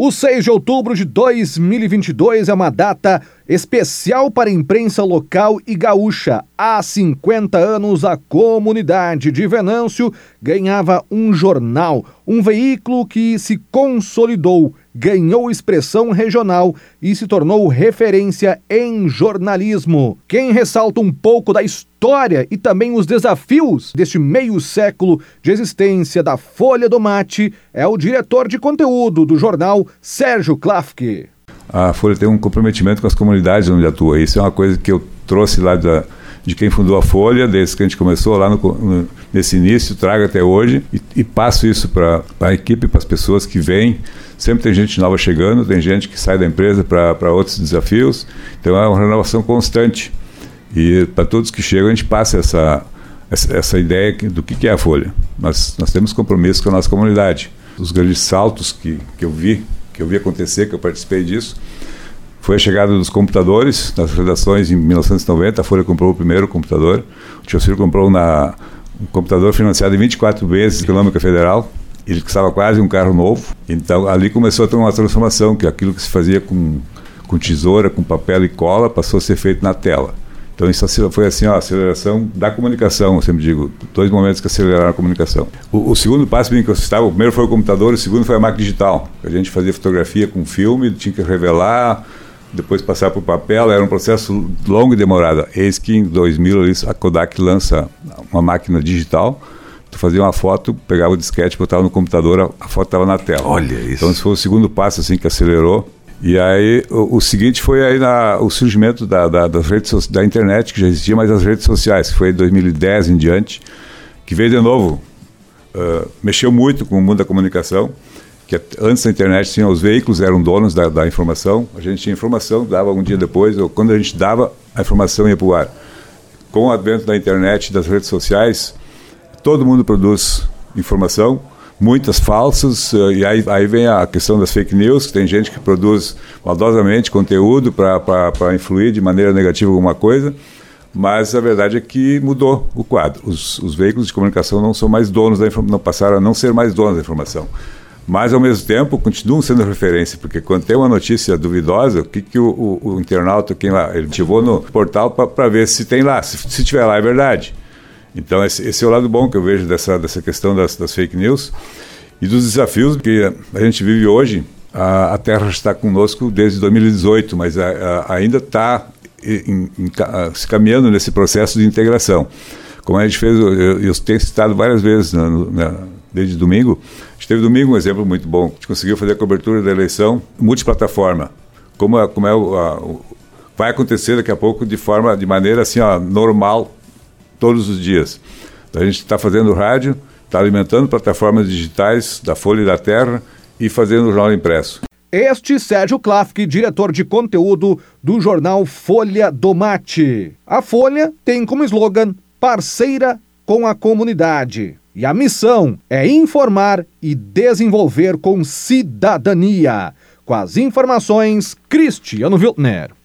O 6 de outubro de 2022 é uma data especial para a imprensa local e gaúcha. Há 50 anos, a comunidade de Venâncio ganhava um jornal, um veículo que se consolidou, ganhou expressão regional e se tornou referência em jornalismo. Quem ressalta um pouco da história e também os desafios deste meio século de existência da Folha do Mate é o diretor de conteúdo do jornal Sérgio Klafke. A Folha tem um comprometimento com as comunidades onde atua. Isso é uma coisa que eu trouxe lá da, de quem fundou a Folha, desde que a gente começou lá no, no, nesse início, trago até hoje e, e passo isso para a equipe, para as pessoas que vêm. Sempre tem gente nova chegando, tem gente que sai da empresa para outros desafios. Então é uma renovação constante. E para todos que chegam, a gente passa essa, essa, essa ideia do que, que é a Folha. Nós, nós temos compromisso com a nossa comunidade os grandes saltos que, que eu vi, que eu vi acontecer, que eu participei disso, foi a chegada dos computadores nas redações em 1990. A Folha comprou o primeiro computador. O Tio Ciro comprou na, um computador financiado em 24 vezes Econômica Federal. Ele custava quase um carro novo. Então ali começou a ter uma transformação, que aquilo que se fazia com, com tesoura, com papel e cola, passou a ser feito na tela. Então isso foi assim, ó, a aceleração da comunicação, eu sempre digo, dois momentos que aceleraram a comunicação. O, o segundo passo que eu estava, o primeiro foi o computador, o segundo foi a máquina digital. A gente fazia fotografia com filme, tinha que revelar, depois passar para o papel, era um processo longo e demorado. Eis que em 2000 a Kodak lança uma máquina digital, tu fazia uma foto, pegava o disquete, botava no computador, a, a foto estava na tela. Olha isso. Então esse foi o segundo passo assim que acelerou. E aí o, o, seguinte foi aí na, o surgimento da, da, das redes da internet que já existia, mas as redes sociais, que foi em 2010 em diante, que veio de novo, uh, mexeu muito com o mundo da comunicação, que antes da internet tinha os veículos eram donos da, da, informação, a gente tinha informação, dava um dia depois, ou quando a gente dava, a informação ia para o ar. Com o advento da internet, das redes sociais, todo mundo produz informação, muitas falsas, eh, e aí, aí vem a questão das fake news, que tem gente que produz maldosamente conteúdo para influir de maneira negativa alguma coisa, mas a verdade é que mudou o quadro. Os, os veículos de comunicação não são mais donos da informação, passaram a não ser mais donos da informação. Mas, ao mesmo tempo, continuam sendo referência, porque quando tem uma notícia duvidosa, o que, que o, o, o internauta, quem lá, ele ativou no portal para ver se tem lá, se, se tiver lá é verdade. Então, esse, esse, é o lado bom que eu vejo dessa, dessa questão das, das fake news e dos desafios que a gente vive hoje. A, a Terra está conosco desde 2018, mas a, a, ainda está se caminhando nesse processo de integração. Como a gente fez, eu, eu tenho citado várias vezes na, na, desde domingo, a gente teve domingo um exemplo muito bom. A gente conseguiu fazer a cobertura da eleição multiplataforma. Como como é o, vai acontecer daqui a pouco de forma, de maneira assim, ó, normal, todos os dias. A gente está fazendo rádio, está alimentando plataformas digitais da Folha e da Terra e fazendo o jornal impresso. Este Sérgio Klafke, diretor de conteúdo do jornal Folha do Mate. A Folha tem como slogan parceira com a comunidade. E a missão é informar e desenvolver com cidadania. Com as informações, Cristiano Wiltner.